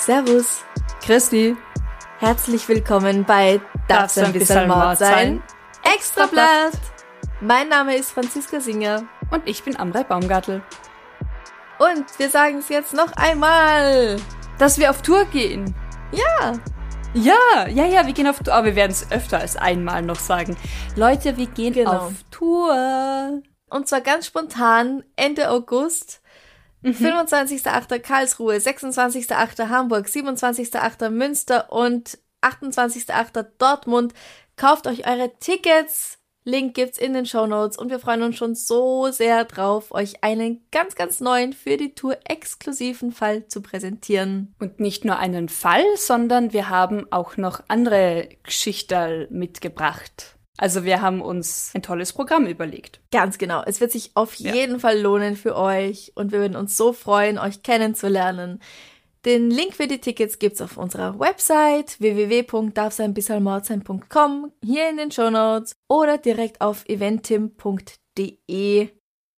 Servus, Christi, herzlich willkommen bei Darf's ein bisschen Mord sein? Extrablatt! Mein Name ist Franziska Singer und ich bin Amrei Baumgartel. und wir sagen es jetzt noch einmal. Dass wir auf Tour gehen. Ja, Ja, ja, ja, wir gehen auf Tour. Aber wir werden es öfter als einmal noch sagen. Leute, wir gehen Genau. auf Tour. und zwar ganz spontan Ende August. 25.8. Karlsruhe, 26.8. Hamburg, 27.8. Münster und 28.8. Dortmund. Kauft euch eure Tickets. Link gibt's in den Show Notes und wir freuen uns schon so sehr drauf, euch einen ganz, ganz neuen für die Tour exklusiven Fall zu präsentieren. Und nicht nur einen Fall, sondern wir haben auch noch andere Geschichten mitgebracht. Also wir haben uns ein tolles Programm überlegt. Ganz genau. Es wird sich auf Ja. jeden Fall lohnen für euch und wir würden uns so freuen, euch kennenzulernen. Den Link für die Tickets gibt's auf unserer Website www.darfseinbissalmordsein.com, hier in den Shownotes oder direkt auf eventim.de.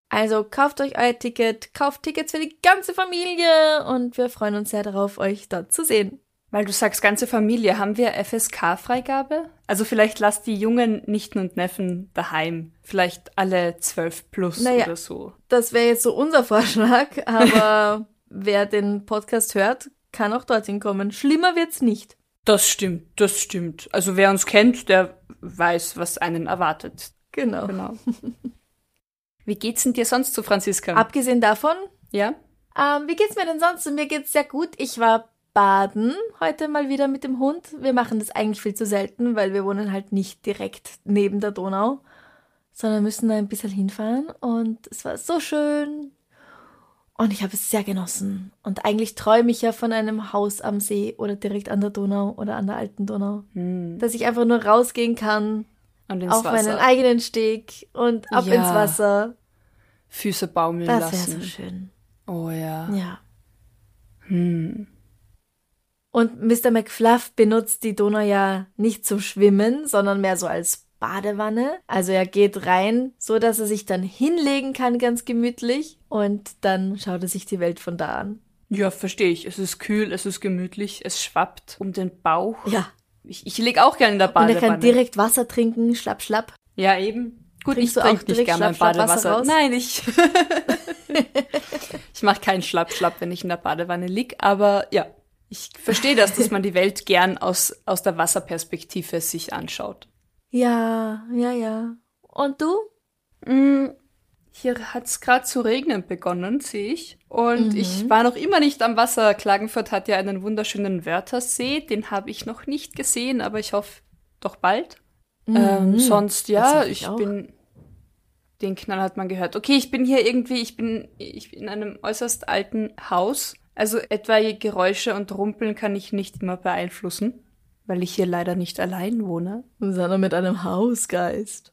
Also kauft euch euer Ticket, kauft Tickets für die ganze Familie und wir freuen uns sehr darauf, euch dort zu sehen. Weil du sagst, ganze Familie, haben wir FSK-Freigabe? Also vielleicht lasst die jungen Nichten und Neffen daheim. Vielleicht alle zwölf plus Naja. oder so. Das wäre jetzt so unser Vorschlag, aber wer den Podcast hört, kann auch dorthin kommen. Schlimmer wird's nicht. Das stimmt, das stimmt. Also wer uns kennt, der weiß, was einen erwartet. Genau. Genau. Wie geht's denn dir sonst zu Franziska? Abgesehen davon, ja? ähm, wie geht's mir denn sonst? Mir geht's sehr gut. Ich war baden heute mal wieder mit dem Hund. Wir machen das eigentlich viel zu selten, weil wir wohnen halt nicht direkt neben der Donau, sondern müssen da ein bisschen hinfahren. Und es war so schön. Und ich habe es sehr genossen. Und eigentlich träume ich ja von einem Haus am See oder direkt an der Donau oder an der alten Donau. Hm. Dass ich einfach nur rausgehen kann, auf Wasser. meinen eigenen Steg und ab Ja. ins Wasser. Füße baumeln Das wäre lassen. so schön. Oh ja. Ja. Hm. Und Mr. McFluff benutzt die Donau ja nicht zum Schwimmen, sondern mehr so als Badewanne. Also er geht rein, so dass er sich dann hinlegen kann, ganz gemütlich. Und dann schaut er sich die Welt von da an. Ja, verstehe ich. Es ist kühl, es ist gemütlich, es schwappt um den Bauch. Ja. Ich, ich leg auch gerne in der Und er Badewanne. kann direkt Wasser trinken, schlapp, schlapp. ja, eben. Gut, Trinkst ich trinke nicht gerne mein Schlapp, Schlapp, Wasser Badewasser. raus? Nein, ich. ich mache keinen Schlapp-Schlapp, wenn ich in der Badewanne lieg. Aber ja, ich verstehe das, dass man die Welt gern aus, aus der Wasserperspektive sich anschaut. Ja, ja, ja. Und du? Mm, Hier hat's gerade zu regnen begonnen, sehe ich. Und Mhm. ich war noch immer nicht am Wasser. Klagenfurt hat ja einen wunderschönen Wörthersee. Den habe ich noch nicht gesehen, aber ich hoffe doch bald. Ähm, sonst, Mhm. Ja, ich ich bin. Den Knall hat man gehört. Okay, ich bin hier irgendwie, ich bin, ich bin in einem äußerst alten Haus. Also etwaige Geräusche und Rumpeln kann ich nicht immer beeinflussen, weil ich hier leider nicht allein wohne. Sondern mit einem Hausgeist.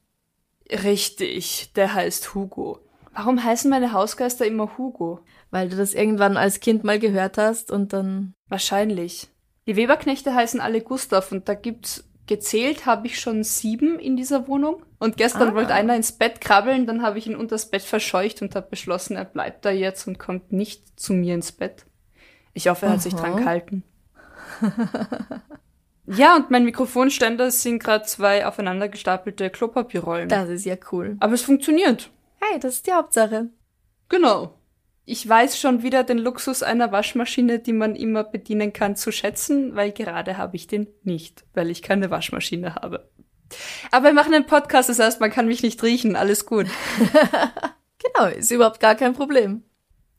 Richtig, der heißt Hugo. Warum heißen meine Hausgeister immer Hugo? Weil du das irgendwann als Kind mal gehört hast und dann. Wahrscheinlich. Die Weberknechte heißen alle Gustav und da gibt's gezählt, habe ich schon sieben in dieser Wohnung. Und gestern Ah. wollte einer ins Bett krabbeln, dann habe ich ihn unters Bett verscheucht und habe beschlossen, er bleibt da jetzt und kommt nicht zu mir ins Bett. Ich hoffe, er hat sich Aha. dran gehalten. ja, und mein Mikrofonständer sind gerade zwei aufeinander gestapelte Klopapierrollen. Das ist ja cool. Aber es funktioniert. Hey, das ist die Hauptsache. Genau. Ich weiß schon wieder den Luxus einer Waschmaschine, die man immer bedienen kann, zu schätzen, weil gerade habe ich den nicht, weil ich keine Waschmaschine habe. Aber wir machen einen Podcast, das heißt, man kann mich nicht riechen, alles gut. Genau, ist überhaupt gar kein Problem.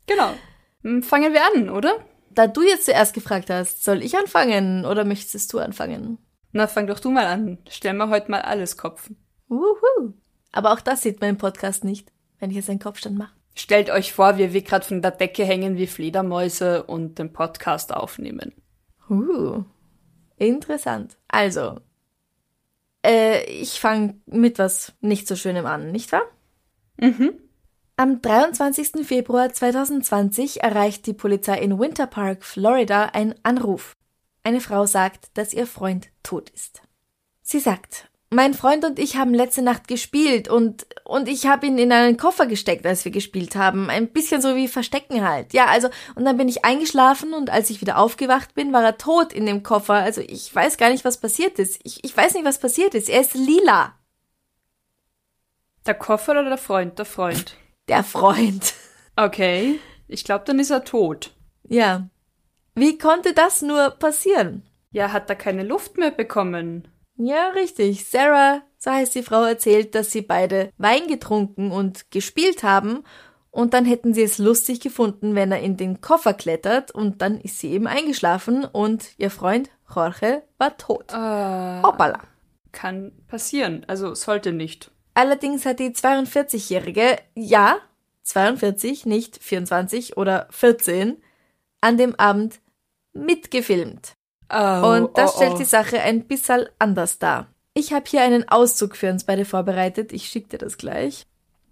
Genau. Hm, Fangen wir an, oder? Da du jetzt zuerst gefragt hast, soll ich anfangen oder möchtest du anfangen? Na, fang doch du mal an. Stell mir heute mal alles Kopfen. Wuhu. Aber auch das sieht man im Podcast nicht, wenn ich jetzt einen Kopfstand mache. Stellt euch vor, wie wir gerade von der Decke hängen wie Fledermäuse und den Podcast aufnehmen. Uh, interessant. Also, äh, ich fange mit was nicht so Schönem an, nicht wahr? Mhm. Am 23. Februar 2020 erreicht die Polizei in Winter Park, Florida, ein Anruf. Eine Frau sagt, dass ihr Freund tot ist. Sie sagt, mein Freund und ich haben letzte Nacht gespielt und, und ich habe ihn in einen Koffer gesteckt, als wir gespielt haben. Ein bisschen so wie Verstecken halt. Ja, also, und dann bin ich eingeschlafen und als ich wieder aufgewacht bin, war er tot in dem Koffer. Also ich weiß gar nicht, was passiert ist. Ich, ich weiß nicht, was passiert ist. Er ist lila. Der Koffer oder der Freund? Der Freund. Der Freund. Okay. Ich glaube, dann ist er tot. Ja. Wie konnte das nur passieren? Ja, hat er keine Luft mehr bekommen. Ja, richtig. Sarah, so heißt die Frau, erzählt, dass sie beide Wein getrunken und gespielt haben und dann hätten sie es lustig gefunden, wenn er in den Koffer klettert und dann ist sie eben eingeschlafen und ihr Freund Jorge war tot. Äh, Hoppala. kann passieren. Also sollte nicht. Allerdings hat die 42-Jährige, ja, 42, nicht 24 oder 14, an dem Abend mitgefilmt. Oh, Und das oh, stellt oh. die Sache ein bisschen anders dar. Ich habe hier einen Auszug für uns beide vorbereitet. Ich schicke dir das gleich.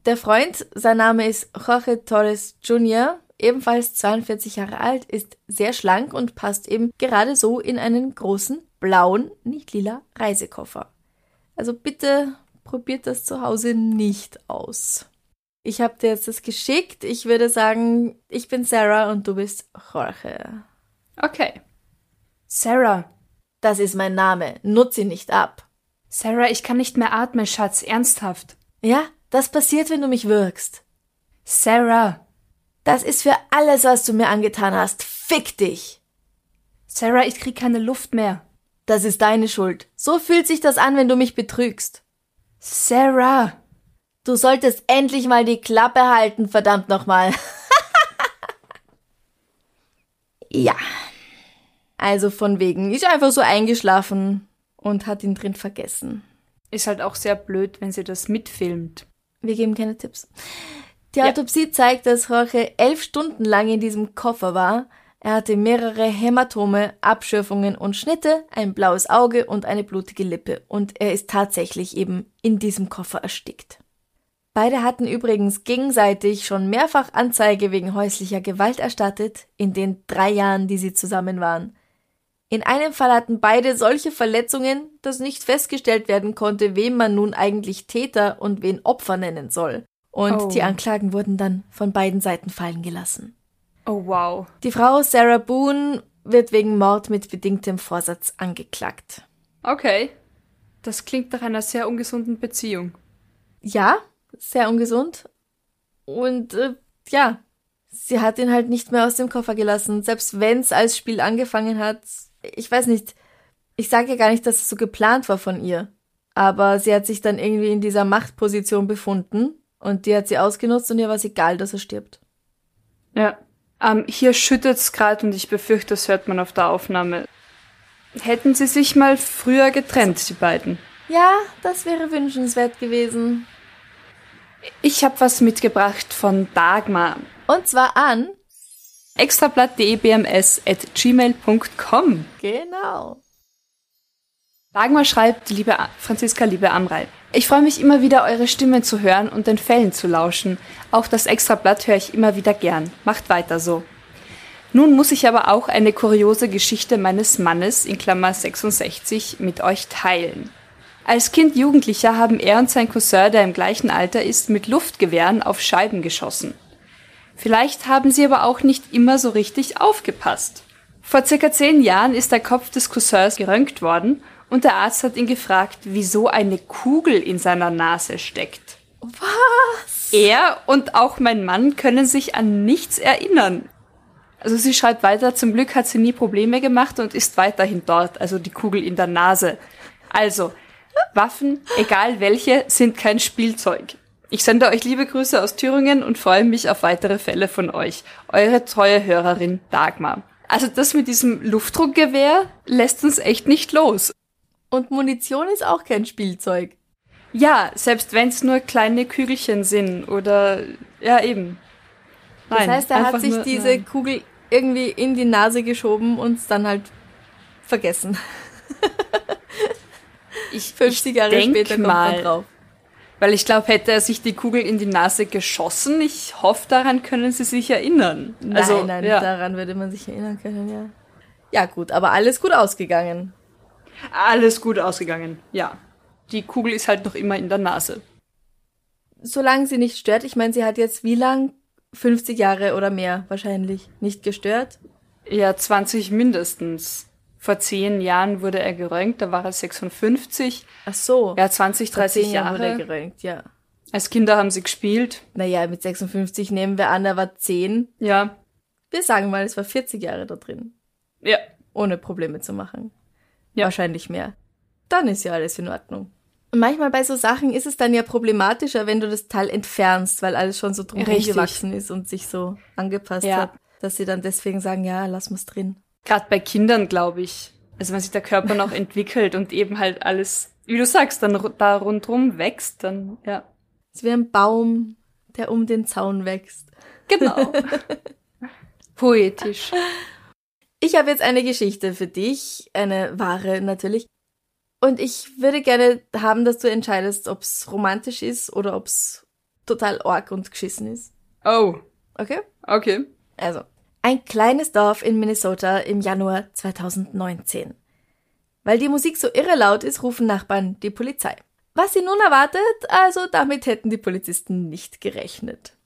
Der Freund, sein Name ist Jorge Torres Jr., ebenfalls 42 Jahre alt, ist sehr schlank und passt eben gerade so in einen großen blauen, nicht lila Reisekoffer. Also bitte probiert das zu Hause nicht aus. Ich habe dir jetzt das geschickt. Ich würde sagen, ich bin Sarah und du bist Jorge. Okay. Sarah. Das ist mein Name. Nutz ihn nicht ab. Sarah, ich kann nicht mehr atmen, Schatz. Ernsthaft. Ja, das passiert, wenn du mich wirkst. Sarah. Das ist für alles, was du mir angetan hast. Fick dich. Sarah, ich krieg keine Luft mehr. Das ist deine Schuld. So fühlt sich das an, wenn du mich betrügst. Sarah. Du solltest endlich mal die Klappe halten, verdammt nochmal. ja. Also von wegen, ist einfach so eingeschlafen und hat ihn drin vergessen. Ist halt auch sehr blöd, wenn sie das mitfilmt. Wir geben keine Tipps. Die Ja. Autopsie zeigt, dass Jorge elf Stunden lang in diesem Koffer war. Er hatte mehrere Hämatome, Abschürfungen und Schnitte, ein blaues Auge und eine blutige Lippe. Und er ist tatsächlich eben in diesem Koffer erstickt. Beide hatten übrigens gegenseitig schon mehrfach Anzeige wegen häuslicher Gewalt erstattet, in den drei Jahren, die sie zusammen waren. In einem Fall hatten beide solche Verletzungen, dass nicht festgestellt werden konnte, wem man nun eigentlich Täter und wen Opfer nennen soll. Und Oh. die Anklagen wurden dann von beiden Seiten fallen gelassen. Oh wow. Die Frau Sarah Boone wird wegen Mord mit bedingtem Vorsatz angeklagt. Okay. Das klingt nach einer sehr ungesunden Beziehung. Ja, sehr ungesund. Und äh, ja, sie hat ihn halt nicht mehr aus dem Koffer gelassen, selbst wenn's als Spiel angefangen hat. Ich weiß nicht, ich sage ja gar nicht, dass es so geplant war von ihr. Aber sie hat sich dann irgendwie in dieser Machtposition befunden und die hat sie ausgenutzt und ihr war es egal, dass er stirbt. Ja. Ähm, hier schüttet's gerade und ich befürchte, das hört man auf der Aufnahme. Hätten sie sich mal früher getrennt, die beiden? Ja, das wäre wünschenswert gewesen. Ich habe was mitgebracht von Dagmar. Und zwar an. extrablatt.dbms.gmail.com Genau. Dagmar schreibt, liebe Franziska, liebe Amrei. Ich freue mich immer wieder, eure Stimmen zu hören und den Fällen zu lauschen. Auch das Extrablatt höre ich immer wieder gern. Macht weiter so. Nun muss ich aber auch eine kuriose Geschichte meines Mannes in Klammer 66 mit euch teilen. Als Kind Jugendlicher haben er und sein Cousin, der im gleichen Alter ist, mit Luftgewehren auf Scheiben geschossen. Vielleicht haben sie aber auch nicht immer so richtig aufgepasst. Vor circa zehn Jahren ist der Kopf des Cousins geröntgt worden und der Arzt hat ihn gefragt, wieso eine Kugel in seiner Nase steckt. Was? Er und auch mein Mann können sich an nichts erinnern. Also sie schreibt weiter, zum Glück hat sie nie Probleme gemacht und ist weiterhin dort, also die Kugel in der Nase. Also, Waffen, egal welche, sind kein Spielzeug. Ich sende euch liebe Grüße aus Thüringen und freue mich auf weitere Fälle von euch. Eure treue Hörerin Dagmar. Also das mit diesem Luftdruckgewehr lässt uns echt nicht los. Und Munition ist auch kein Spielzeug. Ja, selbst wenn es nur kleine Kügelchen sind oder ja eben. Nein, das heißt, er hat sich nur, diese nein. Kugel irgendwie in die Nase geschoben und es dann halt vergessen. ich 50 Jahre ich später kommt mal, man drauf. Weil ich glaube, hätte er sich die Kugel in die Nase geschossen, ich hoffe, daran können sie sich erinnern. Nein, also, nein, ja. daran würde man sich erinnern können, ja. Ja, gut, aber alles gut ausgegangen. Alles gut ausgegangen, ja. Die Kugel ist halt noch immer in der Nase. Solange sie nicht stört, ich meine, sie hat jetzt wie lang? 50 Jahre oder mehr wahrscheinlich nicht gestört. Ja, 20 mindestens. Vor zehn Jahren wurde er geröntgt, da war er 56. Ach so. Ja, 20, 30 Vor Jahre. wurde er geröntgt, ja. Als Kinder haben sie gespielt. Naja, mit 56 nehmen wir an, er war 10. Ja. Wir sagen mal, es war 40 Jahre da drin. Ja. Ohne Probleme zu machen. Ja. Wahrscheinlich mehr. Dann ist ja alles in Ordnung. Und manchmal bei so Sachen ist es dann ja problematischer, wenn du das Teil entfernst, weil alles schon so drum gewachsen ist und sich so angepasst ja. hat, dass sie dann deswegen sagen, ja, lass mal's drin. Gerade bei Kindern, glaube ich. Also wenn sich der Körper noch entwickelt und eben halt alles, wie du sagst, dann da rundrum wächst, dann, ja. Es wäre ein Baum, der um den Zaun wächst. Genau. Poetisch. Ich habe jetzt eine Geschichte für dich, eine wahre natürlich. Und ich würde gerne haben, dass du entscheidest, ob es romantisch ist oder ob es total org und geschissen ist. Oh. Okay? Okay. Also, ein kleines Dorf in Minnesota im Januar 2019. Weil die Musik so irre laut ist, rufen Nachbarn die Polizei. Was sie nun erwartet, also damit hätten die Polizisten nicht gerechnet.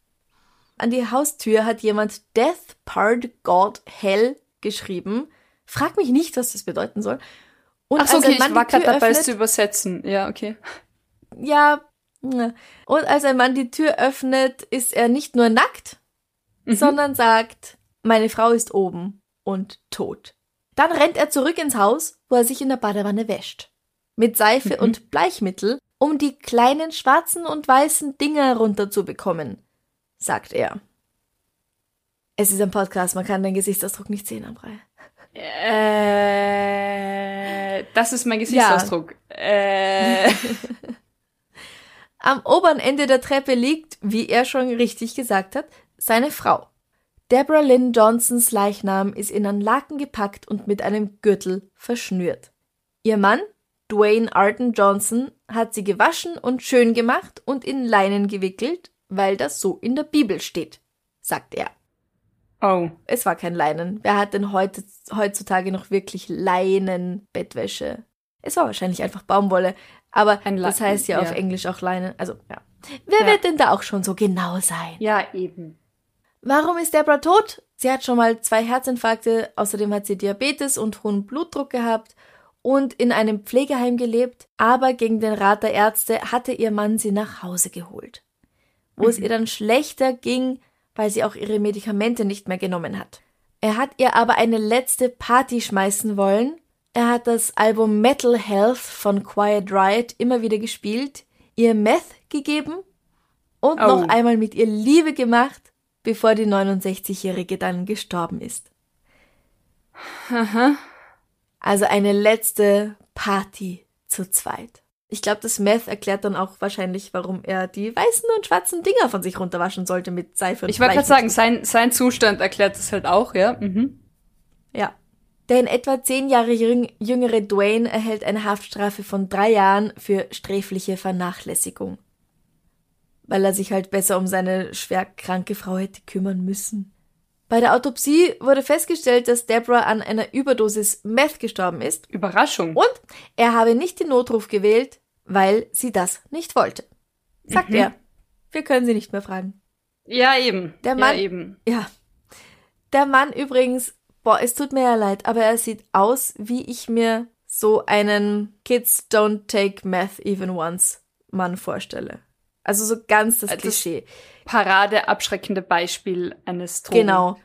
An die Haustür hat jemand Death Part God Hell geschrieben. Frag mich nicht, was das bedeuten soll. Und Ach so, okay, ich war gerade dabei, es zu übersetzen. Ja, okay. Ja. Und als ein Mann die Tür öffnet, ist er nicht nur nackt, mhm. sondern sagt, meine Frau ist oben und tot. Dann rennt er zurück ins Haus, wo er sich in der Badewanne wäscht. Mit Seife mhm. und Bleichmittel, um die kleinen schwarzen und weißen Dinger runterzubekommen, sagt er. Es ist ein Podcast, man kann den Gesichtsausdruck nicht sehen, Amrei. Äh, das ist mein Gesichtsausdruck. Ja. Äh. Am oberen Ende der Treppe liegt, wie er schon richtig gesagt hat, seine Frau. Deborah Lynn Johnsons Leichnam ist in einen Laken gepackt und mit einem Gürtel verschnürt. Ihr Mann, Dwayne Arden Johnson, hat sie gewaschen und schön gemacht und in Leinen gewickelt, weil das so in der Bibel steht, sagt er. Oh. Es war kein Leinen. Wer hat denn heute, heutzutage noch wirklich Leinen-Bettwäsche? Es war wahrscheinlich einfach Baumwolle. Aber das heißt ja, ja, auf Englisch auch Leinen. Also, ja. Wer ja. wird denn da auch schon so genau sein? Ja, eben. Warum ist Deborah tot? Sie hat schon mal zwei Herzinfarkte, außerdem hat sie Diabetes und hohen Blutdruck gehabt und in einem Pflegeheim gelebt, aber gegen den Rat der Ärzte hatte ihr Mann sie nach Hause geholt. Wo mhm. es ihr dann schlechter ging, weil sie auch ihre Medikamente nicht mehr genommen hat. Er hat ihr aber eine letzte Party schmeißen wollen. Er hat das Album Metal Health von Quiet Riot immer wieder gespielt, ihr Meth gegeben und oh. noch einmal mit ihr Liebe gemacht, bevor die 69-Jährige dann gestorben ist. Aha. Also eine letzte Party zu zweit. Ich glaube, das Meth erklärt dann auch wahrscheinlich, warum er die weißen und schwarzen Dinger von sich runterwaschen sollte mit Seife und Ich wollte gerade sagen, sein, sein Zustand erklärt das halt auch, ja. Mhm. Ja. Der in etwa zehn Jahre jüngere Dwayne erhält eine Haftstrafe von drei Jahren für sträfliche Vernachlässigung. Weil er sich halt besser um seine schwer kranke Frau hätte kümmern müssen. Bei der Autopsie wurde festgestellt, dass Deborah an einer Überdosis Meth gestorben ist. Überraschung. Und er habe nicht den Notruf gewählt, weil sie das nicht wollte. Sagt mhm. er. Wir können sie nicht mehr fragen. Ja, eben. Der Mann, ja, eben. Ja. Der Mann übrigens, boah, es tut mir ja leid, aber er sieht aus, wie ich mir so einen Kids don't take meth even once Mann vorstelle. Also so ganz das, das Klischee. Parade abschreckende Beispiel eines Drogen. Genau.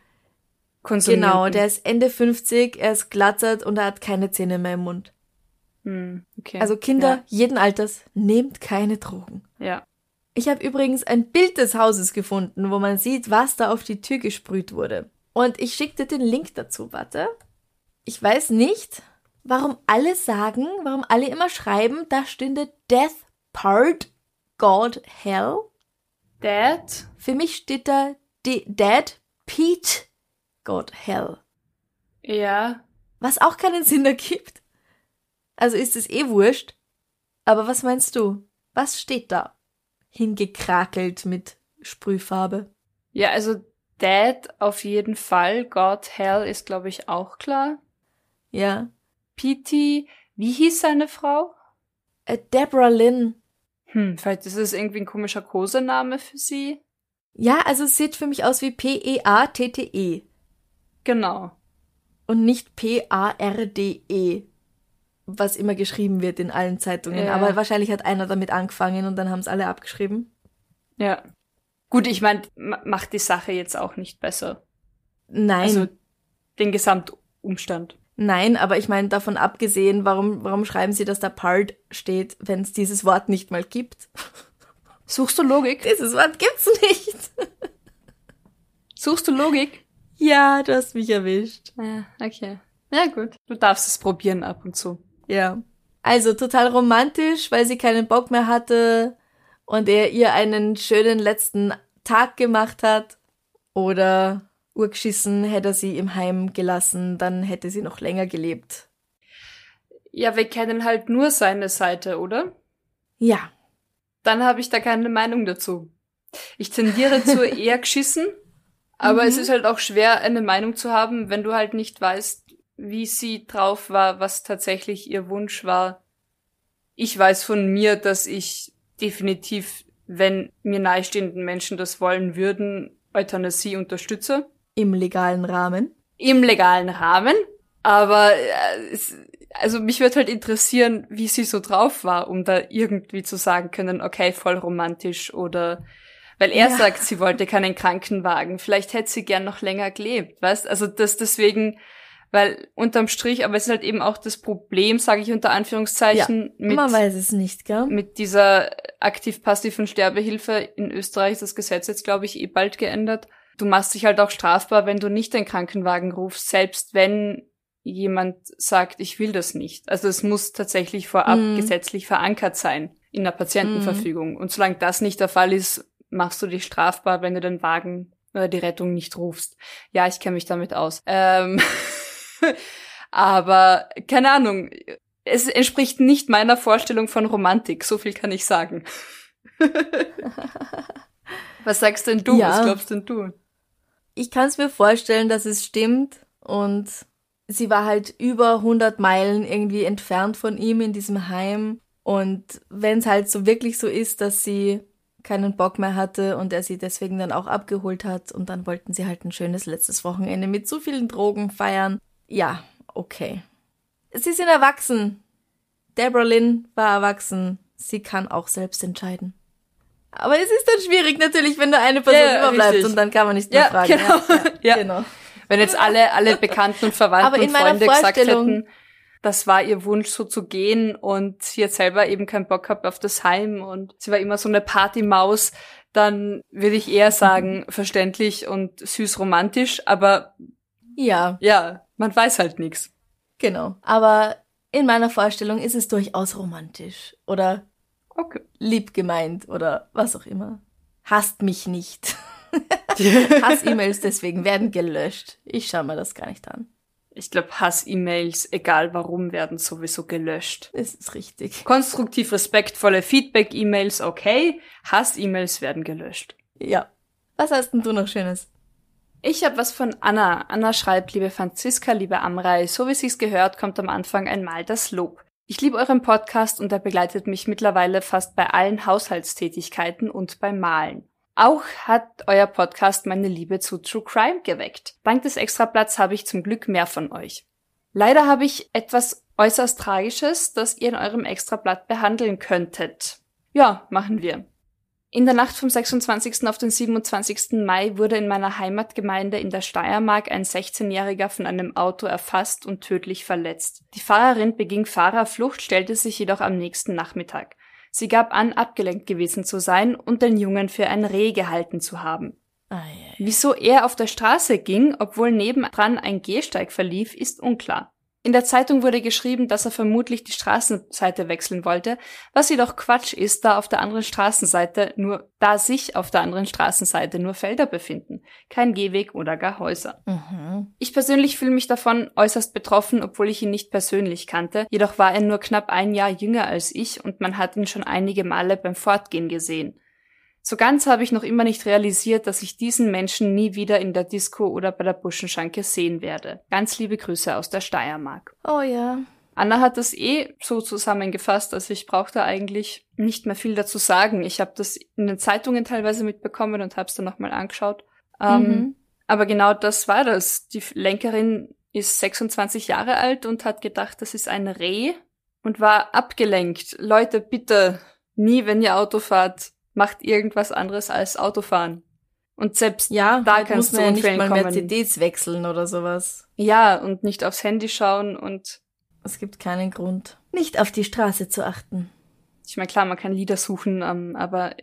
Genau, der ist Ende 50, er ist glatzert und er hat keine Zähne mehr im Mund. Hm, okay. Also Kinder ja. jeden Alters, nehmt keine Drogen. Ja. Ich habe übrigens ein Bild des Hauses gefunden, wo man sieht, was da auf die Tür gesprüht wurde. Und ich schickte den Link dazu, warte. Ich weiß nicht, warum alle sagen, warum alle immer schreiben, da stünde Death Part God Hell. Dad? Für mich steht da D Dead Pete God Hell. Ja. Was auch keinen Sinn ergibt. Also ist es eh wurscht. Aber was meinst du? Was steht da? Hingekrakelt mit Sprühfarbe. Ja, also Dad auf jeden Fall. God Hell ist, glaube ich, auch klar. Ja. Petey, wie hieß seine Frau? Äh, Deborah Lynn. Hm, vielleicht ist es irgendwie ein komischer Kosename für sie. Ja, also es sieht für mich aus wie P-E-A-T-T-E. Genau. Und nicht P-A-R-D-E. Was immer geschrieben wird in allen Zeitungen. Ja. Aber wahrscheinlich hat einer damit angefangen und dann haben es alle abgeschrieben. Ja. Gut, ich meine, macht die Sache jetzt auch nicht besser. Nein. Also den Gesamtumstand. Nein, aber ich meine, davon abgesehen, warum, warum schreiben sie, dass da Part steht, wenn es dieses Wort nicht mal gibt? Suchst du Logik? Dieses Wort gibt's nicht. Suchst du Logik? Ja, du hast mich erwischt. Ja, okay. Ja, gut. Du darfst es probieren ab und zu. Ja. Also total romantisch, weil sie keinen Bock mehr hatte und er ihr einen schönen letzten Tag gemacht hat. Oder urgeschissen, hätte er sie im Heim gelassen, dann hätte sie noch länger gelebt. Ja, wir kennen halt nur seine Seite, oder? Ja. Dann habe ich da keine Meinung dazu. Ich tendiere zu eher geschissen, aber Mhm. es ist halt auch schwer, eine Meinung zu haben, wenn du halt nicht weißt, wie sie drauf war, was tatsächlich ihr Wunsch war. Ich weiß von mir, dass ich definitiv, wenn mir nahestehenden Menschen das wollen würden, Euthanasie unterstütze. Im legalen Rahmen. Im legalen Rahmen. Aber äh, es, also mich würde halt interessieren, wie sie so drauf war, um da irgendwie zu sagen können, okay, voll romantisch oder weil er Ja. sagt, sie wollte keinen Krankenwagen. Vielleicht hätte sie gern noch länger gelebt, weißt? Also das deswegen, weil unterm Strich, aber es ist halt eben auch das Problem, sage ich unter Anführungszeichen, mit, Man weiß es nicht, gell? mit dieser aktiv-passiven Sterbehilfe in Österreich ist das Gesetz jetzt, glaube ich, eh bald geändert. Du machst dich halt auch strafbar, wenn du nicht den Krankenwagen rufst, selbst wenn jemand sagt, ich will das nicht. Also es muss tatsächlich vorab Mhm. gesetzlich verankert sein in der Patientenverfügung. Und solange das nicht der Fall ist, machst du dich strafbar, wenn du den Wagen oder die Rettung nicht rufst. Ja, ich kenne mich damit aus. Ähm aber keine Ahnung, es entspricht nicht meiner Vorstellung von Romantik, so viel kann ich sagen. Was sagst denn du? Ja. Was glaubst denn du? Ich kann es mir vorstellen, dass es stimmt und sie war halt über 100 Meilen irgendwie entfernt von ihm in diesem Heim und wenn es halt so wirklich so ist, dass sie keinen Bock mehr hatte und er sie deswegen dann auch abgeholt hat und dann wollten sie halt ein schönes letztes Wochenende mit zu vielen Drogen feiern. Ja, okay. Sie sind erwachsen. Deborah Lynn war erwachsen. Sie kann auch selbst entscheiden. Aber es ist dann schwierig natürlich, wenn da eine Person Ja, ja, überbleibt richtig. und dann kann man nicht mehr Ja, fragen. genau. Ja. genau. Wenn jetzt alle, alle Bekannten und Verwandten Aber in und Freunde gesagt hätten, das war ihr Wunsch, so zu gehen und sie jetzt selber eben keinen Bock gehabt auf das Heim und sie war immer so eine Partymaus, dann würde ich eher sagen, verständlich und süß romantisch, aber Ja, ja, man weiß halt nichts. genau. Aber in meiner Vorstellung ist es durchaus romantisch oder Okay. lieb gemeint oder was auch immer. Hasst mich nicht. Hass-E-Mails deswegen werden gelöscht. Ich schaue mir das gar nicht an. Ich glaube, Hass-E-Mails, egal warum, werden sowieso gelöscht. Das ist richtig. Konstruktiv respektvolle Feedback-E-Mails, okay. Hass-E-Mails werden gelöscht. Ja. Was hast denn du noch Schönes? Ich habe was von Anna. Anna schreibt, liebe Franziska, liebe Amrei, so wie sich's gehört, kommt am Anfang einmal das Lob. Ich liebe euren Podcast und er begleitet mich mittlerweile fast bei allen Haushaltstätigkeiten und beim Malen. Auch hat euer Podcast meine Liebe zu True Crime geweckt. Dank des Extrablatts habe ich zum Glück mehr von euch. Leider habe ich etwas äußerst Tragisches, das ihr in eurem Extrablatt behandeln könntet. Ja, machen wir. In der Nacht vom 26. auf den 27. Mai wurde in meiner Heimatgemeinde in der Steiermark ein 16-Jähriger von einem Auto erfasst und tödlich verletzt. Die Fahrerin beging Fahrerflucht, stellte sich jedoch am nächsten Nachmittag. Sie gab an, abgelenkt gewesen zu sein und den Jungen für ein Reh gehalten zu haben. Wieso er auf der Straße ging, obwohl nebendran ein Gehsteig verlief, ist unklar. In der Zeitung wurde geschrieben, dass er vermutlich die Straßenseite wechseln wollte, was jedoch Quatsch ist, da auf der anderen Straßenseite nur, da sich auf der anderen Straßenseite nur Felder befinden, kein Gehweg oder gar Häuser. Mhm. Ich persönlich fühle mich davon äußerst betroffen, obwohl ich ihn nicht persönlich kannte, jedoch war er nur knapp ein Jahr jünger als ich und man hat ihn schon einige Male beim Fortgehen gesehen. So ganz habe ich noch immer nicht realisiert, dass ich diesen Menschen nie wieder in der Disco oder bei der Buschenschanke sehen werde. Ganz liebe Grüße aus der Steiermark. Oh ja. Anna hat das eh so zusammengefasst, also ich brauchte eigentlich nicht mehr viel dazu sagen. Ich habe das in den Zeitungen teilweise mitbekommen und habe es dann nochmal angeschaut. Ähm, Mhm. aber genau das war das. Die Lenkerin ist 26 Jahre alt und hat gedacht, das ist ein Reh und war abgelenkt. Leute, bitte, nie, wenn ihr Auto fahrt, macht irgendwas anderes als Autofahren. Und selbst Ja, da halt kannst du ja nicht mal kommen. Mercedes wechseln oder sowas. Ja, und nicht aufs Handy schauen und Es gibt keinen Grund, nicht auf die Straße zu achten. ich meine, klar, man kann Lieder suchen, ähm, aber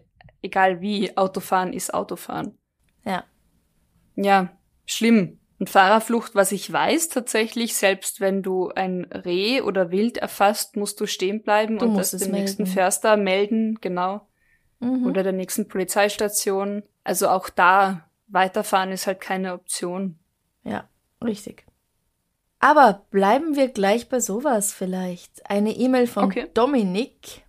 egal wie, Autofahren ist Autofahren. Ja. Ja, schlimm. Und Fahrerflucht, was ich weiß tatsächlich, selbst wenn du ein Reh oder Wild erfasst, musst du stehen bleiben Du und das dem nächsten melden. Förster melden, genau. Mhm. Oder der nächsten Polizeistation. Also auch da, weiterfahren ist halt keine Option. Ja, richtig. Aber bleiben wir gleich bei sowas vielleicht. Eine E-Mail von Okay. Dominik.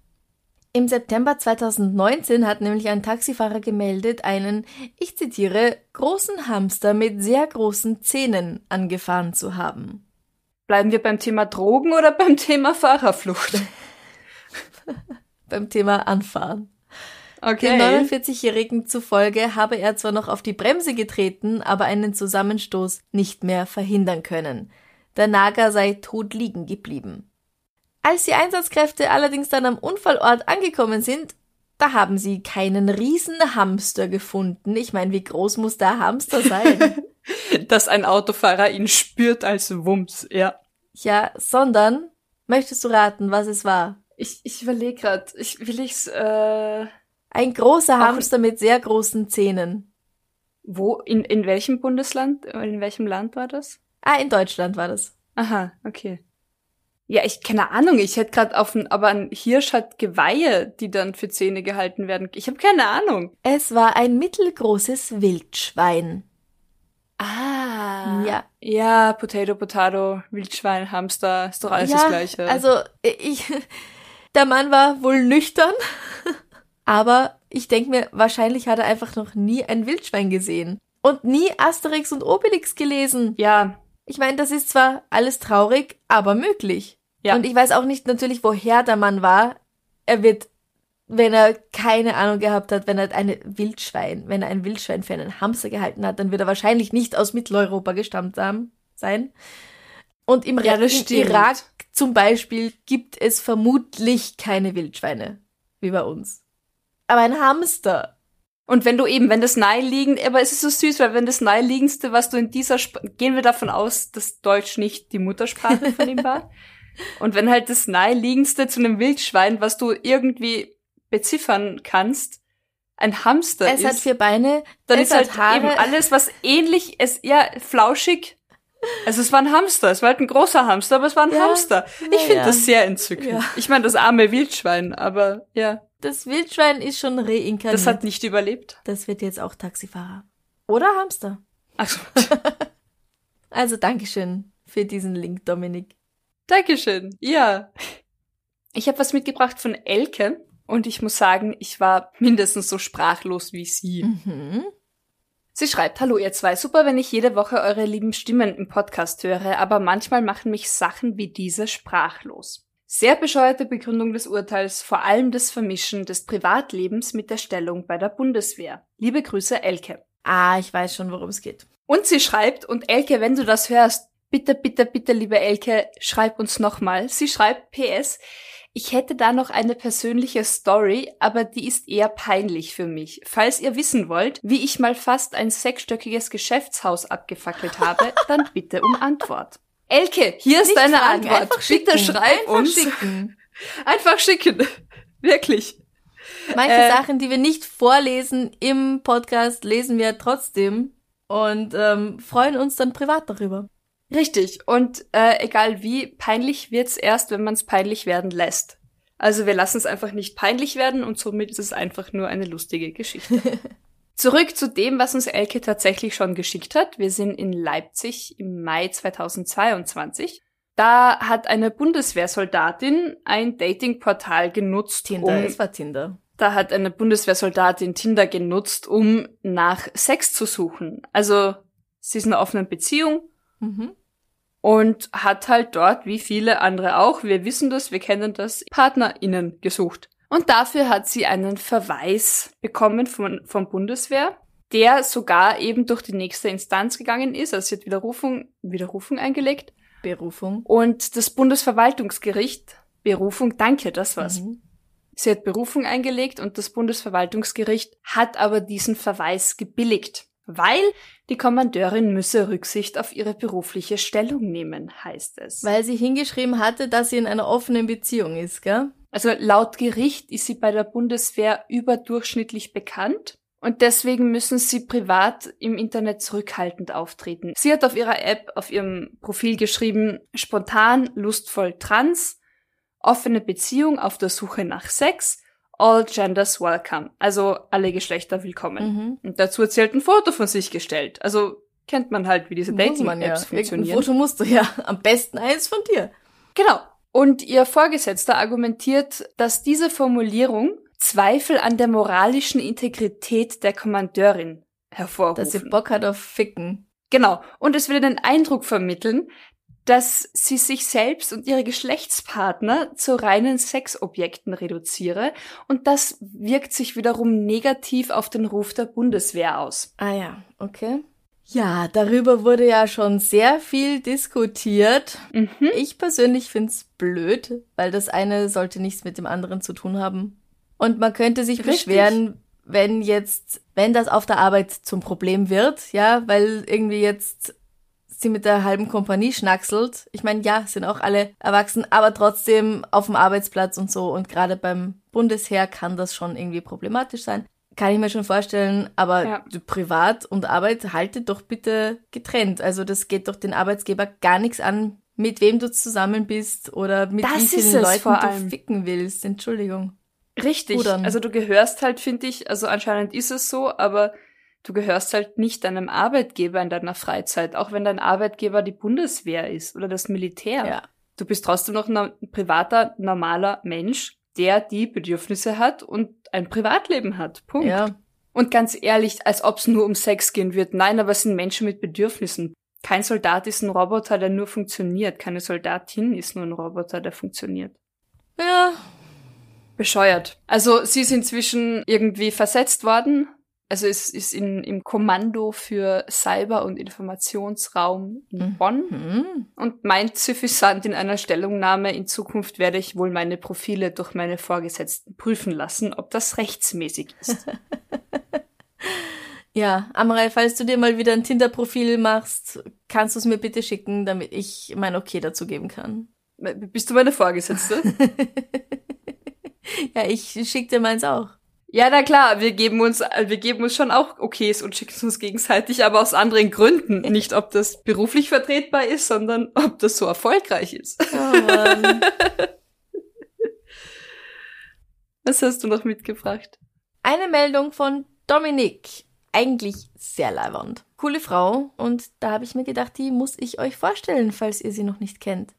Im September 2019 hat nämlich ein Taxifahrer gemeldet, einen, ich zitiere, großen Hamster mit sehr großen Zähnen angefahren zu haben. Bleiben wir beim Thema Drogen oder beim Thema Fahrerflucht? Beim Thema Anfahren. Dem Okay. 49-Jährigen zufolge habe er zwar noch auf die Bremse getreten, aber einen Zusammenstoß nicht mehr verhindern können. Der Nager sei tot liegen geblieben. Als die Einsatzkräfte allerdings dann am Unfallort angekommen sind, da haben sie keinen Riesenhamster gefunden. Ich meine, wie groß muss der Hamster sein? Dass ein Autofahrer ihn spürt als Wumms, ja. ja, sondern, möchtest du raten, was es war? Ich, ich überlege gerade, ich will ich's, äh, Ein großer Hamster mit sehr großen Zähnen. wo, in, in welchem Bundesland, äh, in welchem Land war das? Ah, in Deutschland war das. Aha, okay. Ja, ich, keine Ahnung, ich hätte gerade auf ein, aber ein Hirsch hat Geweihe, die dann für Zähne gehalten werden. Ich habe keine Ahnung. Es war ein mittelgroßes Wildschwein. Ah. Ja. Ja, Potato, Potato, Wildschwein, Hamster, ist doch alles das Gleiche. Also ich, der Mann war wohl nüchtern, aber ich denke mir, wahrscheinlich hat er einfach noch nie ein Wildschwein gesehen und nie Asterix und Obelix gelesen. ja, Ich meine, das ist zwar alles traurig, aber möglich. Ja. Und ich weiß auch nicht natürlich, woher der Mann war. Er wird, wenn er keine Ahnung gehabt hat, wenn er eine Wildschwein, wenn er ein Wildschwein für einen Hamster gehalten hat, dann wird er wahrscheinlich nicht aus Mitteleuropa gestammt haben, sein. Und im, Ja. Irak zum Beispiel gibt es vermutlich keine Wildschweine, wie bei uns. Aber ein Hamster. Und wenn du eben, wenn das naheliegend, aber es ist so süß, weil wenn das naheliegendste, was du in dieser, Sp gehen wir davon aus, dass Deutsch nicht die Muttersprache von ihm war. Und wenn halt das naheliegendste zu einem Wildschwein, was du irgendwie beziffern kannst, ein Hamster Es ist, hat vier Beine, dann es ist halt hat Haare. eben alles, was ähnlich ist, ja, flauschig. Also es war ein Hamster, es war halt ein großer Hamster, aber es war ein Ja, Hamster. Ich finde ja. das sehr entzückend. Ich meine, das arme Wildschwein, aber ja, Das Wildschwein ist schon reinkarniert. das hat nicht überlebt. Das wird jetzt auch Taxifahrer. Oder Hamster. Also, Also Dankeschön für diesen Link, Dominik. Dankeschön. Ja. Ich habe was mitgebracht von Elke und ich muss sagen, ich war mindestens so sprachlos wie sie. Mhm. Sie schreibt, hallo ihr zwei, super, wenn ich jede Woche eure lieben Stimmen im Podcast höre, aber manchmal machen mich Sachen wie diese sprachlos. Sehr bescheuerte Begründung des Urteils, vor allem das Vermischen des Privatlebens mit der Stellung bei der Bundeswehr. Liebe Grüße, Elke. Ah, ich weiß schon, worum es geht. Und sie schreibt, und Elke, wenn du das hörst, bitte, bitte, bitte, liebe Elke, schreib uns nochmal. Sie schreibt PS, ich hätte da noch eine persönliche Story, aber die ist eher peinlich für mich. Falls ihr wissen wollt, wie ich mal fast ein sechsstöckiges Geschäftshaus abgefackelt habe, dann bitte um Antwort. Elke, hier ist Nicht deine fragen, Antwort. einfach Bitte schicken. schreib einfach uns. Schicken. Einfach schicken. Wirklich. Manche Äh. Sachen, die wir nicht vorlesen im Podcast, lesen wir trotzdem und ähm, freuen uns dann privat darüber. Richtig. Und äh, egal wie, peinlich wird's erst, wenn man es peinlich werden lässt. Also wir lassen es einfach nicht peinlich werden und somit ist es einfach nur eine lustige Geschichte. Zurück zu dem, was uns Elke tatsächlich schon geschickt hat. Wir sind in Leipzig im Mai 2022. Da hat eine Bundeswehrsoldatin ein Datingportal genutzt. Tinder, um, es war Tinder. Da hat eine Bundeswehrsoldatin Tinder genutzt, um nach Sex zu suchen. Also sie ist in einer offenen Beziehung mhm. und hat halt dort, wie viele andere auch, wir wissen das, wir kennen das, PartnerInnen gesucht. Und dafür hat sie einen Verweis bekommen von, vom Bundeswehr, der sogar eben durch die nächste Instanz gegangen ist. Also sie hat Widerrufung, Widerrufung eingelegt. Berufung. Und das Bundesverwaltungsgericht, Berufung, danke, das war's. Mhm. Sie hat Berufung eingelegt und das Bundesverwaltungsgericht hat aber diesen Verweis gebilligt, weil die Kommandeurin müsse Rücksicht auf ihre berufliche Stellung nehmen, heißt es. Weil sie hingeschrieben hatte, dass sie in einer offenen Beziehung ist, gell? Also laut Gericht ist sie bei der Bundeswehr überdurchschnittlich bekannt und deswegen müssen sie privat im Internet zurückhaltend auftreten. Sie hat auf ihrer App, auf ihrem Profil geschrieben, spontan, lustvoll trans, offene Beziehung auf der Suche nach Sex, all genders welcome. Also alle Geschlechter willkommen. Mhm. Und dazu erzählt ein Foto von sich gestellt. Also kennt man halt, wie diese Dating-Apps ja. funktionieren. Ein Foto musst du ja. Am besten eins von dir. Genau. Und ihr Vorgesetzter argumentiert, dass diese Formulierung Zweifel an der moralischen Integrität der Kommandeurin hervorrufen. Dass sie Bock hat auf Ficken. Genau. Und es will den Eindruck vermitteln, dass sie sich selbst und ihre Geschlechtspartner zu reinen Sexobjekten reduziere und das wirkt sich wiederum negativ auf den Ruf der Bundeswehr aus. Ah ja, okay. Ja, darüber wurde ja schon sehr viel diskutiert. Mhm. Ich persönlich find's blöd, weil das eine sollte nichts mit dem anderen zu tun haben. Und man könnte sich Richtig. beschweren, wenn jetzt, wenn das auf der Arbeit zum Problem wird, ja, weil irgendwie jetzt sie mit der halben Kompanie schnackselt. Ich meine, ja, sind auch alle erwachsen, aber trotzdem auf dem Arbeitsplatz und so. Und gerade beim Bundesheer kann das schon irgendwie problematisch sein. Kann ich mir schon vorstellen, aber ja. Privat und Arbeit haltet doch bitte getrennt. Also das geht doch den Arbeitsgeber gar nichts an, mit wem du zusammen bist oder mit das wie vielen Leuten du ficken willst. Entschuldigung. Richtig. Rudern. Also du gehörst halt, finde ich, also anscheinend ist es so, aber du gehörst halt nicht deinem Arbeitgeber in deiner Freizeit, auch wenn dein Arbeitgeber die Bundeswehr ist oder das Militär. Ja. Du bist trotzdem noch ein privater, normaler Mensch, der die Bedürfnisse hat und ein Privatleben hat. Punkt. Ja. Und ganz ehrlich, als ob es nur um Sex gehen wird. Nein, aber es sind Menschen mit Bedürfnissen. Kein Soldat ist ein Roboter, der nur funktioniert. Keine Soldatin ist nur ein Roboter, der funktioniert. Ja. Bescheuert. Also sie ist inzwischen irgendwie versetzt worden. Also es ist in, im Kommando für Cyber- und Informationsraum in mhm. Bonn mhm. und meint suffisant in einer Stellungnahme, in Zukunft werde ich wohl meine Profile durch meine Vorgesetzten prüfen lassen, ob das rechtsmäßig ist. ja, Amrei, falls du dir mal wieder ein Tinder-Profil machst, kannst du es mir bitte schicken, damit ich mein Okay dazu geben kann. Bist du meine Vorgesetzte? ja, ich schick dir meins auch. Ja, na klar, wir geben uns, wir geben uns schon auch Okays und schicken uns gegenseitig, aber aus anderen Gründen. Nicht, ob das beruflich vertretbar ist, sondern ob das so erfolgreich ist. Oh Mann. Was hast du noch mitgebracht? Eine Meldung von Dominik. Eigentlich sehr leibernd. Coole Frau und da habe ich mir gedacht, die muss ich euch vorstellen, falls ihr sie noch nicht kennt.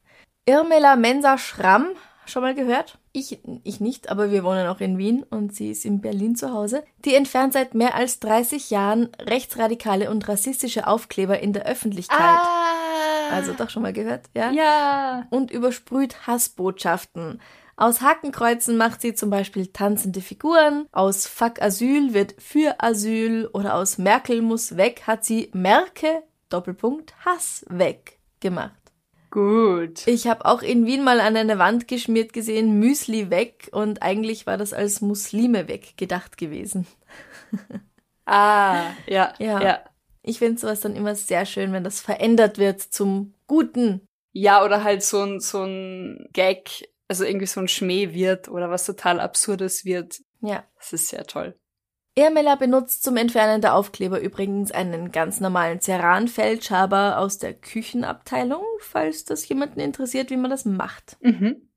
Irmela Mensa Schramm schon mal gehört? Ich, ich nicht, aber wir wohnen auch in Wien und sie ist in Berlin zu Hause. Die entfernt seit mehr als 30 Jahren rechtsradikale und rassistische Aufkleber in der Öffentlichkeit. Ah. Also doch schon mal gehört, ja? Ja. Und übersprüht Hassbotschaften. Aus Hakenkreuzen macht sie zum Beispiel tanzende Figuren, aus Fuck Asyl wird für Asyl oder aus Merkel muss weg hat sie Merke, Doppelpunkt, Hass weg gemacht. Gut. Ich habe auch in Wien mal an eine Wand geschmiert gesehen, Müsli weg und eigentlich war das als Muslime weg gedacht gewesen. ah, ja, ja. ja. Ich finde sowas dann immer sehr schön, wenn das verändert wird zum Guten. Ja, oder halt so ein, so ein Gag, also irgendwie so ein Schmäh wird oder was total Absurdes wird. Ja. Das ist sehr toll. Irmela benutzt zum Entfernen der Aufkleber übrigens einen ganz normalen Ceran-Feldschaber aus der Küchenabteilung, falls das jemanden interessiert, wie man das macht. Mhm.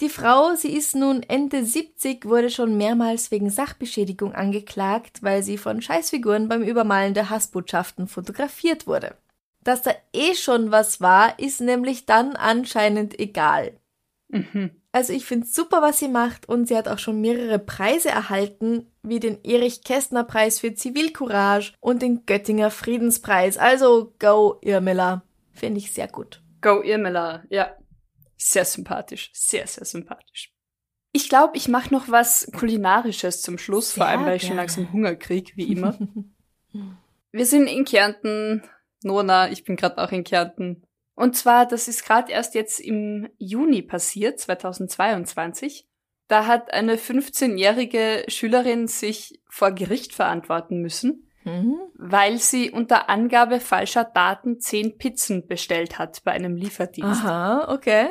Die Frau, sie ist nun Ende 70, wurde schon mehrmals wegen Sachbeschädigung angeklagt, weil sie von Scheißfiguren beim Übermalen der Hassbotschaften fotografiert wurde. Dass da eh schon was war, ist nämlich dann anscheinend egal. Mhm. Also ich finde super, was sie macht und sie hat auch schon mehrere Preise erhalten, wie den Erich Kästner Preis für Zivilcourage und den Göttinger Friedenspreis. Also go Irmela. Finde ich sehr gut. Go Irmela, ja. Sehr sympathisch. Sehr, sehr sympathisch. Ich glaube, ich mache noch was Kulinarisches zum Schluss, vor Sehr allem weil ich schon langsam Hunger krieg, wie immer. Wir sind in Kärnten. Nona, ich bin gerade auch in Kärnten. Und zwar, das ist gerade erst jetzt im Juni passiert, 2022. Da hat eine 15-jährige Schülerin sich vor Gericht verantworten müssen, Mhm. weil sie unter Angabe falscher Daten zehn Pizzen bestellt hat bei einem Lieferdienst. Aha, okay.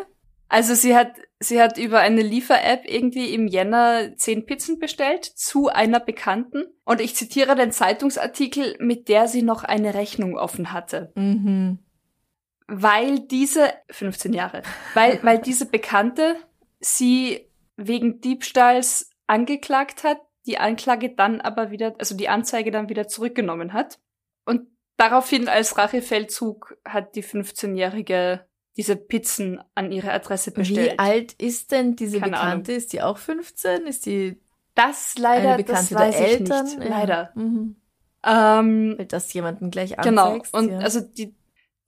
Also sie hat, sie hat über eine Liefer-App irgendwie im Jänner zehn Pizzen bestellt zu einer Bekannten. Und ich zitiere den Zeitungsartikel, mit der sie noch eine Rechnung offen hatte. Mhm. Weil diese, 15 Jahre, weil, weil diese Bekannte sie wegen Diebstahls angeklagt hat, die Anklage dann aber wieder, also die Anzeige dann wieder zurückgenommen hat. Und daraufhin als Rachefeldzug hat die 15-Jährige diese Pizzen an ihre Adresse bestellt. Wie alt ist denn diese Keine Bekannte? Ist die auch 15? Ist die Das leider, eine das Bekannte weiß der ich Eltern? nicht. Ja. Leider. Mhm. Ähm, Weil das jemanden gleich genau. anzeigst. Und ja. also die,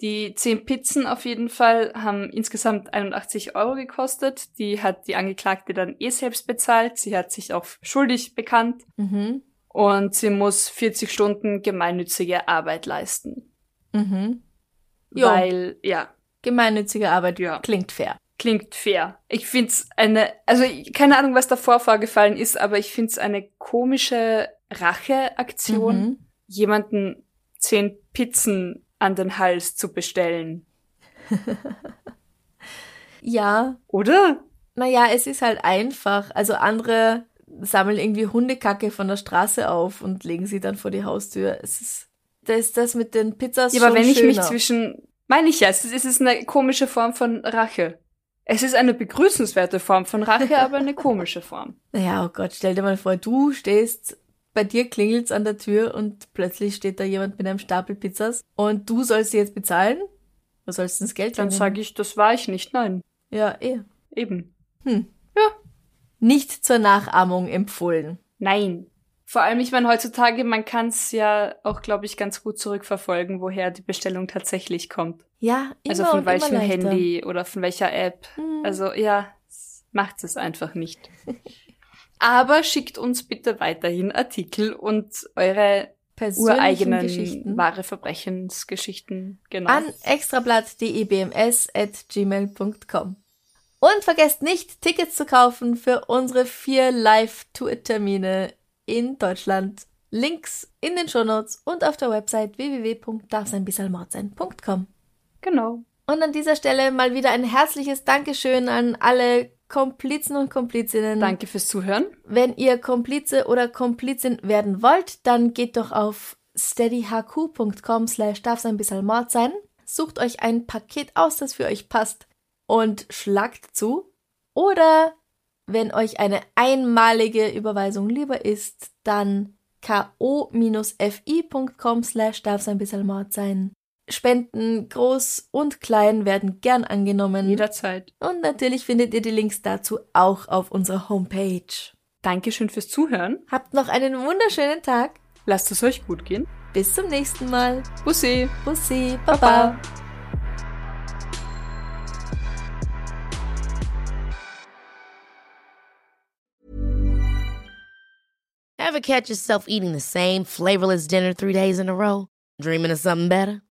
die zehn Pizzen auf jeden Fall haben insgesamt 81 Euro gekostet. Die hat die Angeklagte dann eh selbst bezahlt. Sie hat sich auch schuldig bekannt Mhm. und sie muss 40 Stunden gemeinnützige Arbeit leisten. Mhm. Jo. Weil, ja, Gemeinnützige Arbeit Ja. klingt fair. klingt fair. Ich find's eine, also keine Ahnung, was davor vorgefallen ist, aber ich find's eine komische Racheaktion. Mhm. jemanden zehn Pizzen an den Hals zu bestellen. Ja, Oder? naja, es ist halt einfach. Also andere sammeln irgendwie Hundekacke von der Straße auf und legen sie dann vor die Haustür. Es ist, da ist das mit den Pizzas Ja, aber wenn ich schöner. mich zwischen, meine ich ja, es ist, es ist eine komische Form von Rache. Es ist eine begrüßenswerte Form von Rache, aber eine komische Form. Naja, oh Gott, stell dir mal vor, du stehst, bei dir klingelt's an der Tür und plötzlich steht da jemand mit einem Stapel Pizzas und du sollst sie jetzt bezahlen? Was sollst du denn das Geld Dann sage ich, das war ich nicht. Nein, Ja, eh. eben. Nicht zur Nachahmung empfohlen. Nein. Vor allem, ich meine, heutzutage, man kann es ja auch, glaube ich, ganz gut zurückverfolgen, woher die Bestellung tatsächlich kommt. Ja, immer also von welchem. Handy oder von welcher App. Hm. Also ja, macht es einfach nicht. Aber schickt uns bitte weiterhin Artikel und eure ureigenen Geschichten wahre Verbrechensgeschichten. Genau. an extrablatt.debms@gmail.com. Und vergesst nicht, Tickets zu kaufen für unsere vier Live-Tour-Termine in Deutschland. Links in den Shownotes und auf der Website www.darfseinbissalmordsein.com. genau. Und an dieser Stelle mal wieder ein herzliches Dankeschön an alle Komplizen und Komplizinnen. Danke fürs Zuhören. Wenn ihr Komplize oder Komplizin werden wollt, dann geht doch auf steadyhq.com slash darf sein bisschen Mord sein. Sucht euch ein Paket aus, das für euch passt und schlagt zu. Oder wenn euch eine einmalige Überweisung lieber ist, dann ko-fi.com slash darf sein bisschen Mord sein. Spenden, groß und klein, werden gern angenommen. Jederzeit. Und natürlich findet ihr die Links dazu auch auf unserer Homepage. Dankeschön fürs Zuhören. Habt noch einen wunderschönen Tag. Lasst es euch gut gehen. Bis zum nächsten Mal. Bussi. Bussi, Baba. Ever catch yourself eating the same flavorless dinner three days in a row? Dreaming of something better?